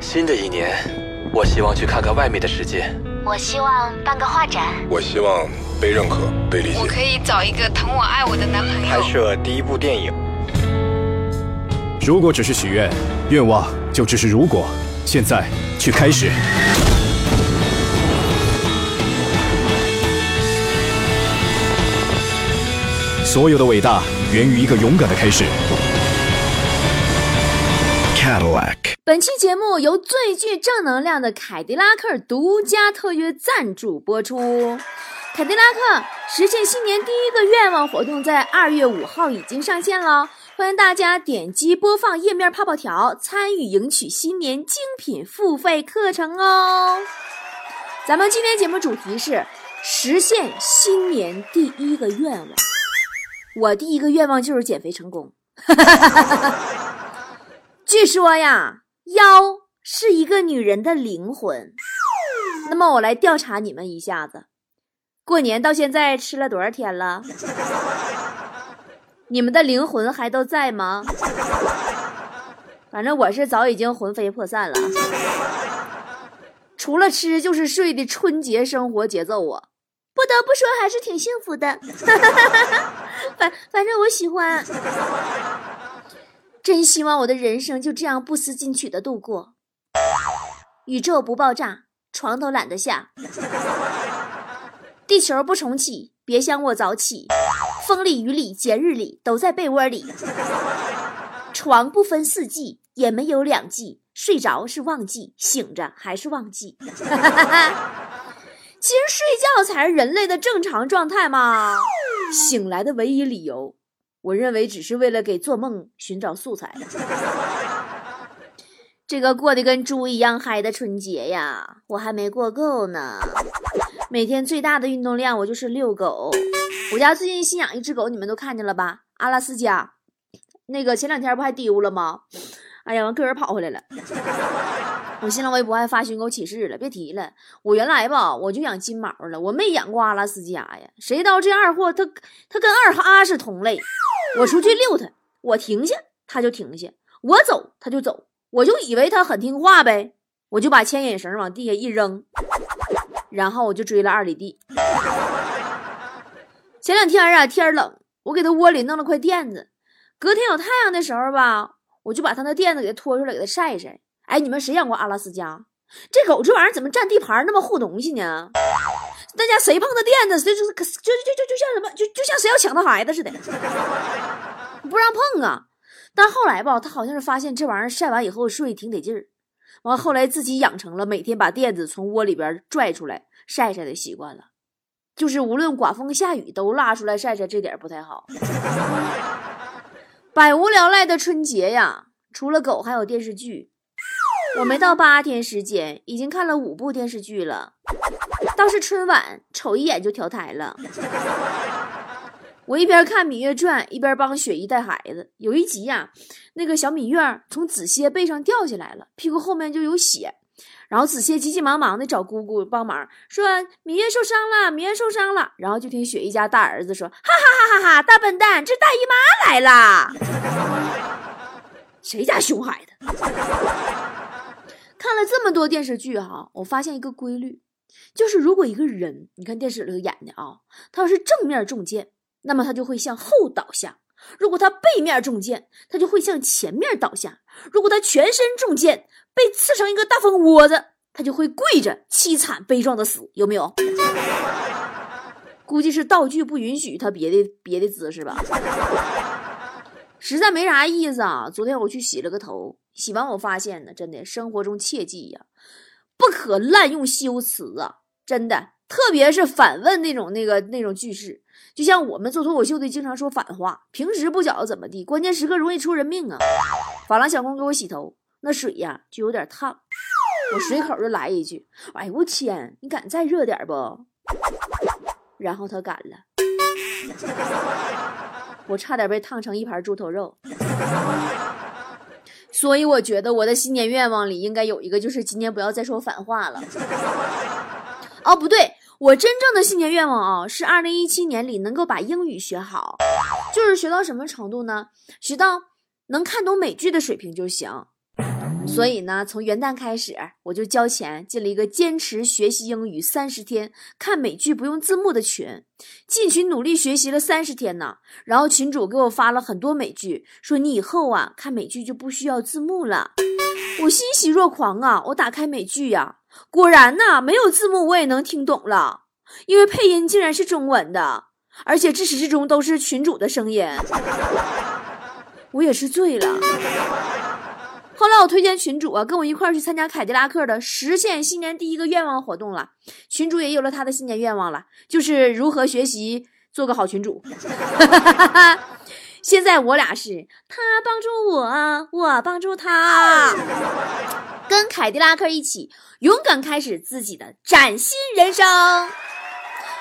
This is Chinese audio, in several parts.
新的一年，我希望去看看外面的世界。我希望办个画展。我希望被认可、被理解。我可以找一个疼我爱我的男朋友。拍摄第一部电影。如果只是许愿，愿望就只是如果。现在去开始。所有的伟大源于一个勇敢的开始。Cadillac。本期节目由最具正能量的凯迪拉克独家特约赞助播出。凯迪拉克实现新年第一个愿望活动在二月五号已经上线了，欢迎大家点击播放页面泡泡条参与赢取新年精品付费课程哦。咱们今天节目主题是实现新年第一个愿望。我第一个愿望就是减肥成功。据说呀。腰是一个女人的灵魂，那么我来调查你们一下子，过年到现在吃了多少天了？你们的灵魂还都在吗？反正我是早已经魂飞魄散了，除了吃就是睡的春节生活节奏啊，不得不说还是挺幸福的。反反正我喜欢。真希望我的人生就这样不思进取的度过。宇宙不爆炸，床都懒得下；地球不重启，别想我早起。风里雨里节日里，都在被窝里。床不分四季，也没有两季。睡着是旺季，醒着还是旺季。其实睡觉才是人类的正常状态嘛。醒来的唯一理由。我认为只是为了给做梦寻找素材。这个过得跟猪一样嗨的春节呀，我还没过够呢。每天最大的运动量，我就是遛狗。我家最近新养一只狗，你们都看见了吧？阿拉斯加，那个前两天不还丢了吗？哎呀，完个人跑回来了。我新浪微博还发寻狗启事了，别提了。我原来吧，我就养金毛了，我没养过阿拉斯加呀。谁知道这二货，他他跟二哈是同类。我出去遛它，我停下，它就停下；我走，它就走。我就以为它很听话呗，我就把牵引绳往地下一扔，然后我就追了二里地。前两天啊，天冷，我给它窝里弄了块垫子。隔天有太阳的时候吧，我就把它那垫子给它拖出来，给它晒晒。哎，你们谁养过阿拉斯加？这狗这玩意儿怎么占地盘那么护东西呢？大家谁碰它垫子，谁就是就就就就像什么，就就像谁要抢他孩子似的，不让碰啊！但后来吧，他好像是发现这玩意儿晒完以后睡挺得劲儿，完后来自己养成了每天把垫子从窝里边拽出来晒晒的习惯了，就是无论刮风下雨都拉出来晒晒，这点不太好。百无聊赖的春节呀，除了狗还有电视剧。我没到八天时间，已经看了五部电视剧了。倒是春晚，瞅一眼就调台了。我一边看《芈月传》，一边帮雪姨带孩子。有一集呀，那个小芈月从子歇背上掉下来了，屁股后面就有血。然后子歇急急忙忙的找姑姑帮忙，说：“芈月受伤了，芈月受伤了。”然后就听雪姨家大儿子说：“哈哈哈哈哈，大笨蛋，这大姨妈来了。”谁家熊孩子？看了这么多电视剧哈，我发现一个规律，就是如果一个人，你看电视里头演的啊，他要是正面中箭，那么他就会向后倒下；如果他背面中箭，他就会向前面倒下；如果他全身中箭，被刺成一个大蜂窝子，他就会跪着凄惨悲壮的死。有没有？估计是道具不允许他别的别的姿势吧。实在没啥意思啊！昨天我去洗了个头，洗完我发现呢，真的生活中切记呀，不可滥用修辞啊！真的，特别是反问那种那个那种句式，就像我们做脱口秀的经常说反话，平时不觉得怎么地，关键时刻容易出人命啊！发廊小工给我洗头，那水呀就有点烫，我随口就来一句：“哎呦我天，你敢再热点不？”然后他敢了。我差点被烫成一盘猪头肉，所以我觉得我的新年愿望里应该有一个，就是今年不要再说反话了。哦，不对，我真正的新年愿望啊，是二零一七年里能够把英语学好，就是学到什么程度呢？学到能看懂美剧的水平就行。所以呢，从元旦开始，我就交钱进了一个坚持学习英语三十天、看美剧不用字幕的群。进群努力学习了三十天呢，然后群主给我发了很多美剧，说你以后啊看美剧就不需要字幕了。我欣喜若狂啊！我打开美剧呀，果然呐，没有字幕我也能听懂了，因为配音竟然是中文的，而且至始至终都是群主的声音。我也是醉了。后来我推荐群主啊，跟我一块儿去参加凯迪拉克的实现新年第一个愿望活动了。群主也有了他的新年愿望了，就是如何学习做个好群主。现在我俩是他帮助我，我帮助他，跟凯迪拉克一起勇敢开始自己的崭新人生。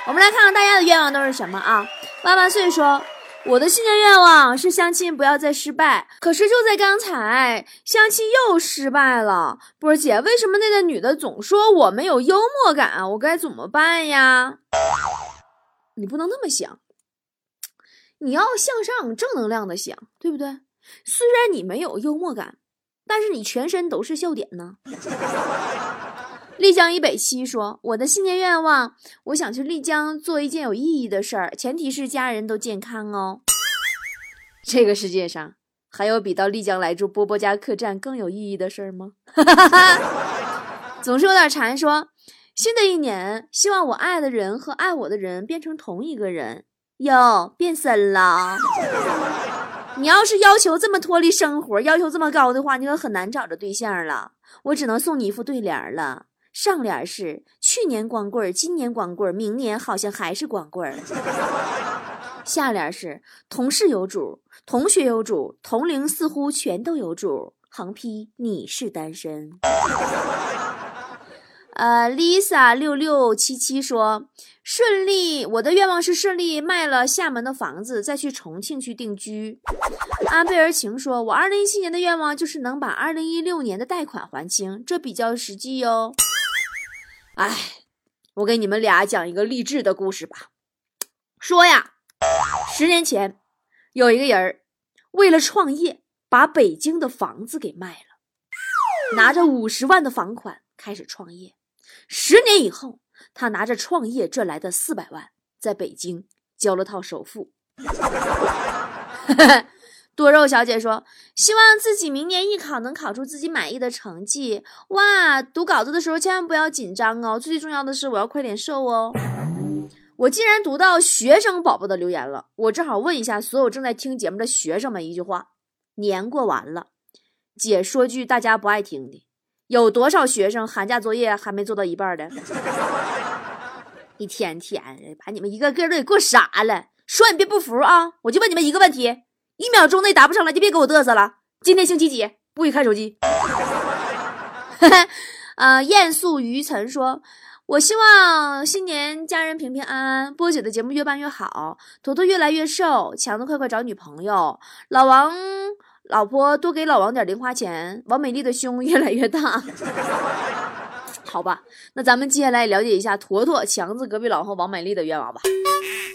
我们来看看大家的愿望都是什么啊？万万岁说。我的新年愿望是相亲不要再失败，可是就在刚才，相亲又失败了。波儿姐，为什么那个女的总说我没有幽默感？我该怎么办呀？你不能那么想，你要向上、正能量的想，对不对？虽然你没有幽默感，但是你全身都是笑点呢。丽江以北七说：“我的新年愿望，我想去丽江做一件有意义的事儿，前提是家人都健康哦。这个世界上还有比到丽江来住波波家客栈更有意义的事儿吗？” 总是有点馋。说：“新的一年，希望我爱的人和爱我的人变成同一个人。”哟，变身了！你要是要求这么脱离生活，要求这么高的话，你可很难找着对象了。我只能送你一副对联了。上联是去年光棍，今年光棍，明年好像还是光棍。下联是同事有主，同学有主，同龄似乎全都有主。横批你是单身。呃，Lisa 六六七七说顺利，我的愿望是顺利卖了厦门的房子，再去重庆去定居。安贝尔晴说，我二零一七年的愿望就是能把二零一六年的贷款还清，这比较实际哟。哎，我给你们俩讲一个励志的故事吧。说呀，十年前有一个人为了创业，把北京的房子给卖了，拿着五十万的房款开始创业。十年以后，他拿着创业赚来的四百万，在北京交了套首付。多肉小姐说：“希望自己明年艺考能考出自己满意的成绩。哇，读稿子的时候千万不要紧张哦。最重要的是，我要快点瘦哦。”我竟然读到学生宝宝的留言了，我正好问一下所有正在听节目的学生们一句话：年过完了，姐说句大家不爱听的，有多少学生寒假作业还没做到一半的？一天天的把你们一个个都给过傻了。说你别不服啊，我就问你们一个问题。一秒钟内答不上来就别给我嘚瑟了。今天星期几？不许看手机。呃，艳素于晨说：“我希望新年家人平平安安，波姐的节目越办越好，坨坨越来越瘦，强子快快找女朋友，老王老婆多给老王点零花钱，王美丽的胸越来越大。好吧，那咱们接下来了解一下坨坨、强子隔壁老王和王美丽的愿望吧。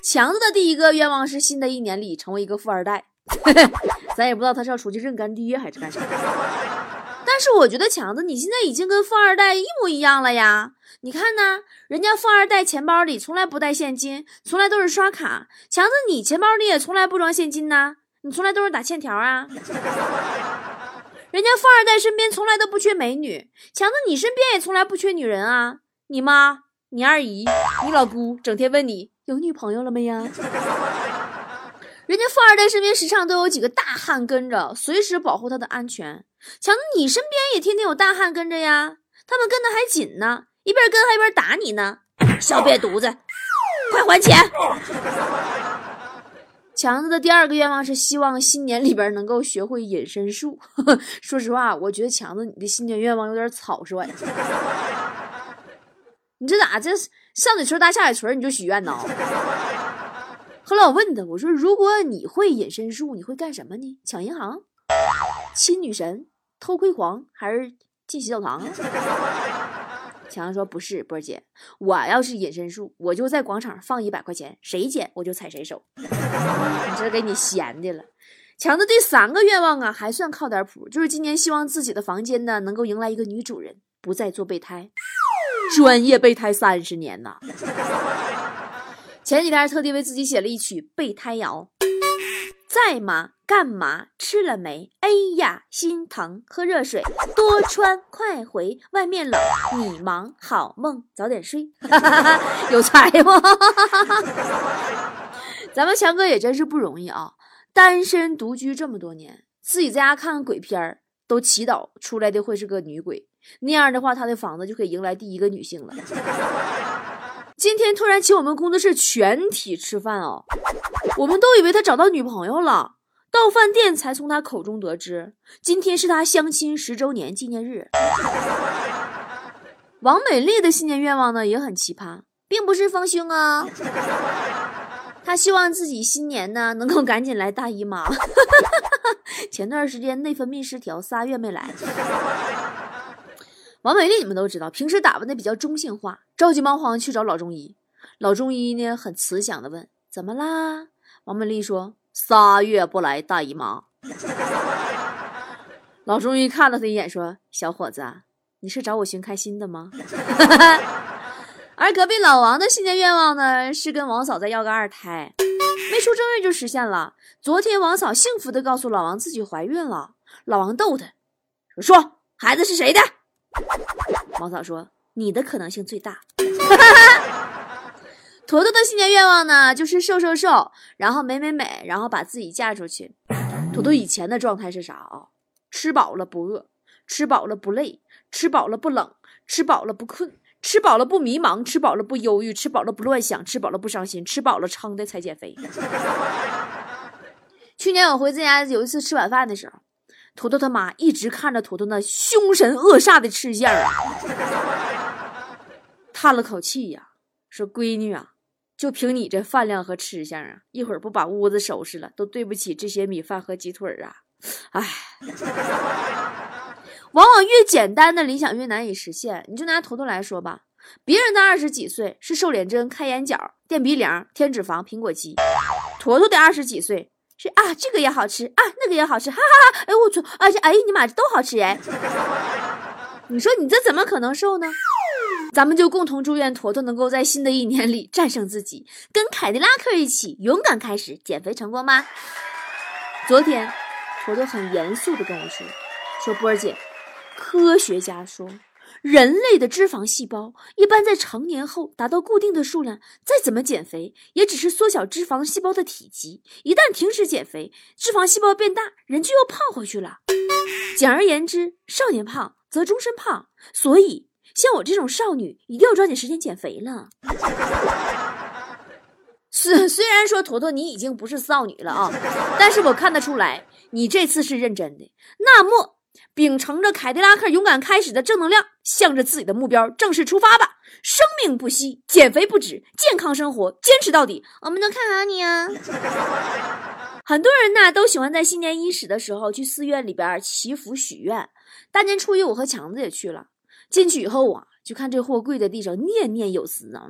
强子的第一个愿望是新的一年里成为一个富二代。” 咱也不知道他是要出去认干爹还是干啥，但是我觉得强子你现在已经跟富二代一模一样了呀！你看呢，人家富二代钱包里从来不带现金，从来都是刷卡。强子你钱包里也从来不装现金呐，你从来都是打欠条啊。人家富二代身边从来都不缺美女，强子你身边也从来不缺女人啊。你妈、你二姨、你老姑整天问你有女朋友了没呀？人家富二代身边时常都有几个大汉跟着，随时保护他的安全。强子，你身边也天天有大汉跟着呀，他们跟的还紧呢，一边跟还一边打你呢。小瘪犊子，快还钱！强子的第二个愿望是希望新年里边能够学会隐身术。说实话，我觉得强子你的新年愿望有点草率。你这咋这上嘴唇搭下嘴唇你就许愿呢？后来我问他，我说：“如果你会隐身术，你会干什么呢？抢银行、亲女神、偷窥狂，还是进洗澡堂？” 强子说：“不是，波姐，我要是隐身术，我就在广场放一百块钱，谁捡我就踩谁手。你这给你闲的了。”强子第三个愿望啊，还算靠点谱，就是今年希望自己的房间呢能够迎来一个女主人，不再做备胎，专业备胎三十年呐。前几天特地为自己写了一曲备胎谣：在吗？干嘛？吃了没？哎呀，心疼！喝热水，多穿，快回，外面冷，你忙，好梦，早点睡。有才吗？咱们强哥也真是不容易啊。单身独居这么多年，自己在家看看鬼片儿，都祈祷出来的会是个女鬼，那样的话，他的房子就可以迎来第一个女性了。今天突然请我们工作室全体吃饭哦，我们都以为他找到女朋友了，到饭店才从他口中得知，今天是他相亲十周年纪念日。王美丽的新年愿望呢也很奇葩，并不是丰胸啊。她希望自己新年呢能够赶紧来大姨妈。前段时间内分泌失调，仨月没来。王美丽你们都知道，平时打扮的比较中性化，着急忙慌去找老中医。老中医呢很慈祥的问：“怎么啦？”王美丽说：“仨月不来大姨妈。”老中医看了他一眼说：“小伙子，你是找我寻开心的吗？” 而隔壁老王的新年愿望呢，是跟王嫂再要个二胎，没出正月就实现了。昨天王嫂幸福的告诉老王自己怀孕了，老王逗他说：“说孩子是谁的？”王嫂说：“你的可能性最大。”坨坨的新年愿望呢，就是瘦瘦瘦，然后美美美，然后把自己嫁出去。坨坨以前的状态是啥啊？吃饱了不饿，吃饱了不累，吃饱了不冷，吃饱了不困。吃饱了不迷茫，吃饱了不忧郁，吃饱了不乱想，吃饱了不伤心，吃饱了撑的才减肥。去年我回自家有一次吃晚饭的时候，坨坨他妈一直看着坨坨那凶神恶煞的吃相啊，叹了口气呀，说：“闺女啊，就凭你这饭量和吃相啊，一会儿不把屋子收拾了，都对不起这些米饭和鸡腿啊。”哎。往往越简单的理想越难以实现。你就拿坨坨来说吧，别人的二十几岁是瘦脸针、开眼角、垫鼻梁、添脂肪、苹果肌，坨坨的二十几岁是啊，这个也好吃啊，那个也好吃，哈哈哈！哎我操，而且哎你妈这都好吃哎！你说你这怎么可能瘦呢？咱们就共同祝愿坨坨能够在新的一年里战胜自己，跟凯迪拉克一起勇敢开始减肥成功吗？昨天，坨坨很严肃的跟我说，说波儿姐。科学家说，人类的脂肪细胞一般在成年后达到固定的数量，再怎么减肥，也只是缩小脂肪细胞的体积。一旦停止减肥，脂肪细胞变大，人就又胖回去了。简而言之，少年胖则终身胖。所以，像我这种少女，一定要抓紧时间减肥了。虽虽然说坨坨你已经不是少女了啊，但是我看得出来，你这次是认真的。那么。秉承着凯迪拉克勇敢开始的正能量，向着自己的目标正式出发吧！生命不息，减肥不止，健康生活坚持到底。我们都看好你啊！很多人呢都喜欢在新年伊始的时候去寺院里边祈福许愿。大年初一，我和强子也去了。进去以后啊，就看这货跪在地上念念有词啊，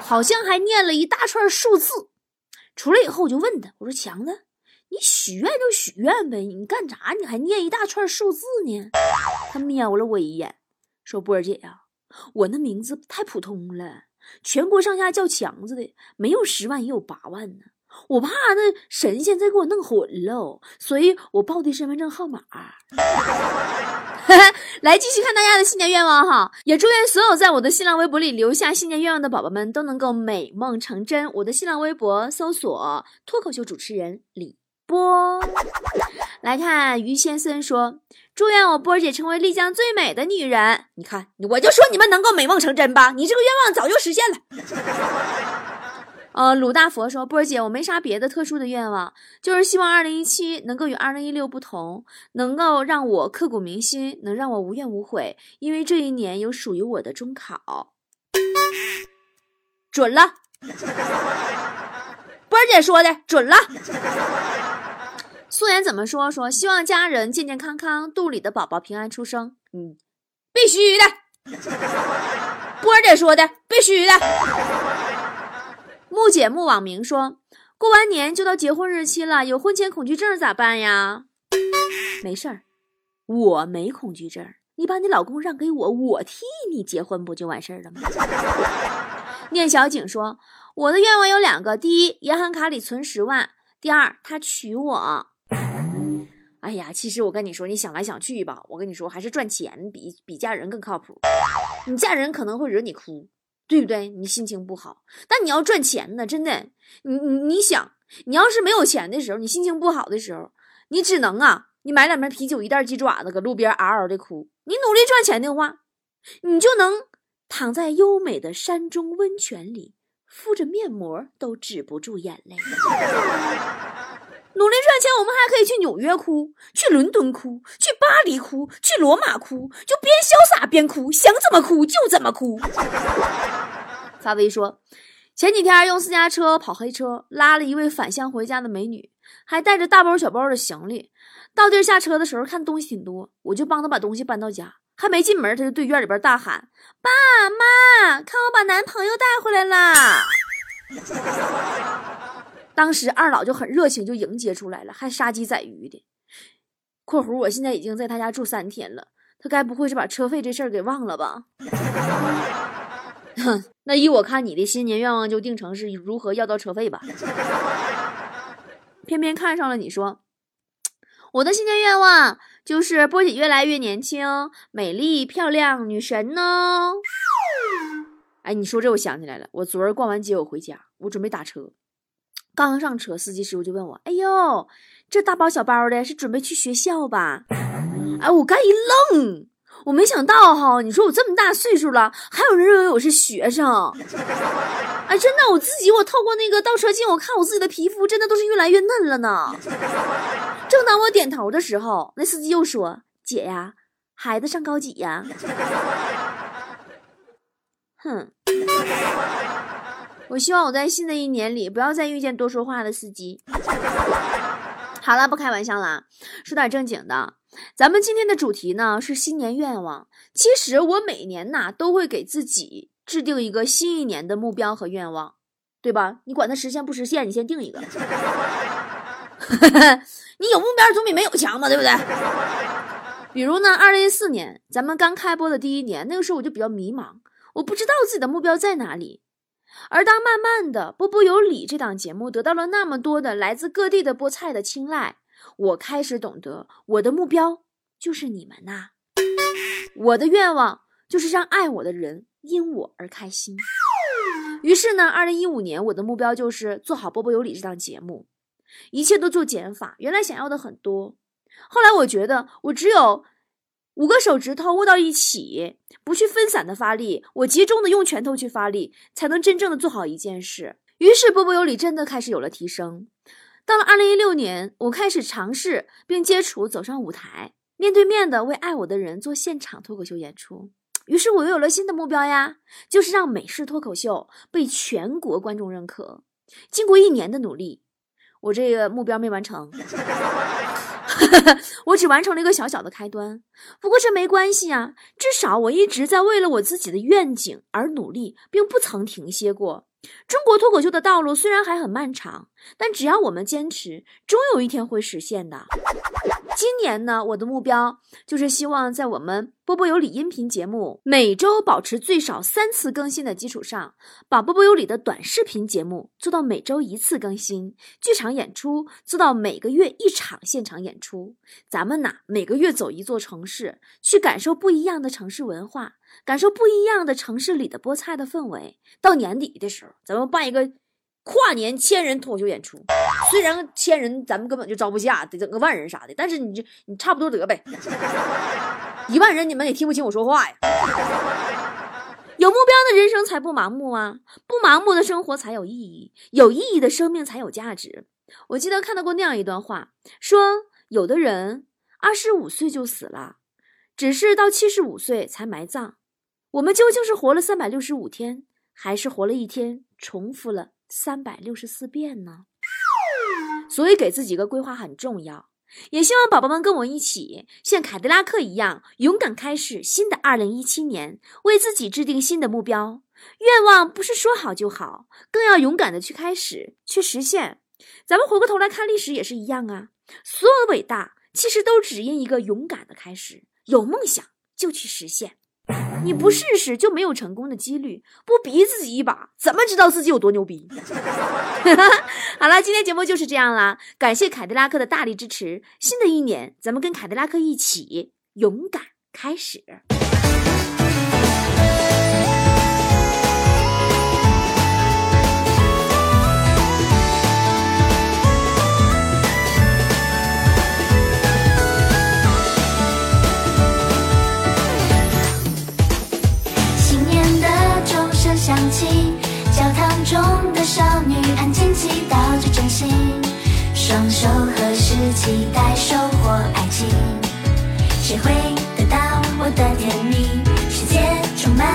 好像还念了一大串数字。出来以后，我就问他，我说强子。你许愿就许愿呗，你干啥？你还念一大串数字呢？他瞄了我一眼，说：“波儿姐呀，我那名字太普通了，全国上下叫强子的没有十万也有八万呢。我怕那神仙再给我弄混喽，所以我报的身份证号码。来，继续看大家的新年愿望哈，也祝愿所有在我的新浪微博里留下新年愿望的宝宝们都能够美梦成真。我的新浪微博搜索脱口秀主持人李。”波，来看于先生说：“祝愿我波姐成为丽江最美的女人。”你看，我就说你们能够美梦成真吧？你这个愿望早就实现了。呃，鲁大佛说：“波儿姐，我没啥别的特殊的愿望，就是希望二零一七能够与二零一六不同，能够让我刻骨铭心，能让我无怨无悔，因为这一年有属于我的中考。”准了，波儿姐说的准了。素颜怎么说？说希望家人健健康康，肚里的宝宝平安出生。嗯，必须的。波姐说的必须的。木姐木网名说，过完年就到结婚日期了，有婚前恐惧症咋办呀？没事儿，我没恐惧症，你把你老公让给我，我替你结婚不就完事儿了吗？念小景说，我的愿望有两个，第一，银行卡里存十万；第二，他娶我。哎呀，其实我跟你说，你想来想去吧，我跟你说，还是赚钱比比嫁人更靠谱。你嫁人可能会惹你哭，对不对？你心情不好，但你要赚钱呢，真的。你你你想，你要是没有钱的时候，你心情不好的时候，你只能啊，你买两瓶啤酒，一袋鸡爪子，搁路边嗷嗷的哭。你努力赚钱的话，你就能躺在优美的山中温泉里，敷着面膜都止不住眼泪。努力赚钱，我们还可以去纽约哭，去伦敦哭，去巴黎哭，去罗马哭，就边潇洒边哭，想怎么哭就怎么哭。发微说，前几天用私家车跑黑车，拉了一位返乡回家的美女，还带着大包小包的行李。到地儿下车的时候，看东西挺多，我就帮她把东西搬到家。还没进门，她就对院里边大喊：“爸妈，看我把男朋友带回来啦！” 当时二老就很热情，就迎接出来了，还杀鸡宰鱼的。（括弧我现在已经在他家住三天了，他该不会是把车费这事儿给忘了吧？哼，那依我看，你的新年愿望就定成是如何要到车费吧。偏偏看上了你说，我的新年愿望就是波姐越来越年轻、美丽、漂亮女神呢。哎，你说这我想起来了，我昨儿逛完街我回家，我准备打车。刚上车，司机师傅就问我：“哎呦，这大包小包的，是准备去学校吧？”哎，我刚一愣，我没想到哈，你说我这么大岁数了，还有人认为我是学生。哎，真的，我自己，我透过那个倒车镜，我看我自己的皮肤，真的都是越来越嫩了呢。正当我点头的时候，那司机又说：“姐呀，孩子上高几呀？”哼。我希望我在新的一年里不要再遇见多说话的司机。好了，不开玩笑了，说点正经的。咱们今天的主题呢是新年愿望。其实我每年呐都会给自己制定一个新一年的目标和愿望，对吧？你管它实现不实现，你先定一个。你有目标总比没有强嘛，对不对？比如呢，二零一四年咱们刚开播的第一年，那个时候我就比较迷茫，我不知道自己的目标在哪里。而当慢慢的《波波有理》这档节目得到了那么多的来自各地的菠菜的青睐，我开始懂得我的目标就是你们呐，我的愿望就是让爱我的人因我而开心。于是呢，二零一五年我的目标就是做好《波波有理》这档节目，一切都做减法。原来想要的很多，后来我觉得我只有。五个手指头握到一起，不去分散的发力，我集中的用拳头去发力，才能真正的做好一件事。于是波波有理真的开始有了提升。到了二零一六年，我开始尝试并接触走上舞台，面对面的为爱我的人做现场脱口秀演出。于是我又有了新的目标呀，就是让美式脱口秀被全国观众认可。经过一年的努力，我这个目标没完成。我只完成了一个小小的开端，不过这没关系啊，至少我一直在为了我自己的愿景而努力，并不曾停歇过。中国脱口秀的道路虽然还很漫长，但只要我们坚持，终有一天会实现的。今年呢，我的目标就是希望在我们波波有理音频节目每周保持最少三次更新的基础上，把波波有理的短视频节目做到每周一次更新，剧场演出做到每个月一场现场演出。咱们呐，每个月走一座城市，去感受不一样的城市文化，感受不一样的城市里的菠菜的氛围。到年底的时候，咱们办一个。跨年千人脱口秀演出，虽然千人咱们根本就招不下，得整个万人啥的，但是你就你差不多得呗。一万人你们也听不清我说话呀。有目标的人生才不盲目啊，不盲目的生活才有意义，有意义的生命才有价值。我记得看到过那样一段话，说有的人二十五岁就死了，只是到七十五岁才埋葬。我们究竟是活了三百六十五天，还是活了一天重复了？三百六十四遍呢，所以给自己个规划很重要。也希望宝宝们跟我一起，像凯迪拉克一样，勇敢开始新的二零一七年，为自己制定新的目标。愿望不是说好就好，更要勇敢的去开始，去实现。咱们回过头来看历史也是一样啊，所有的伟大其实都只因一个勇敢的开始。有梦想就去实现，你不试试就没有成功的几率，不逼自己一把，怎么知道自己有多牛逼？好了，今天节目就是这样啦，感谢凯迪拉克的大力支持。新的一年，咱们跟凯迪拉克一起勇敢开始。中的少女安静祈祷着真心双手合十期待收获爱情。谁会得到我的甜蜜？世界充满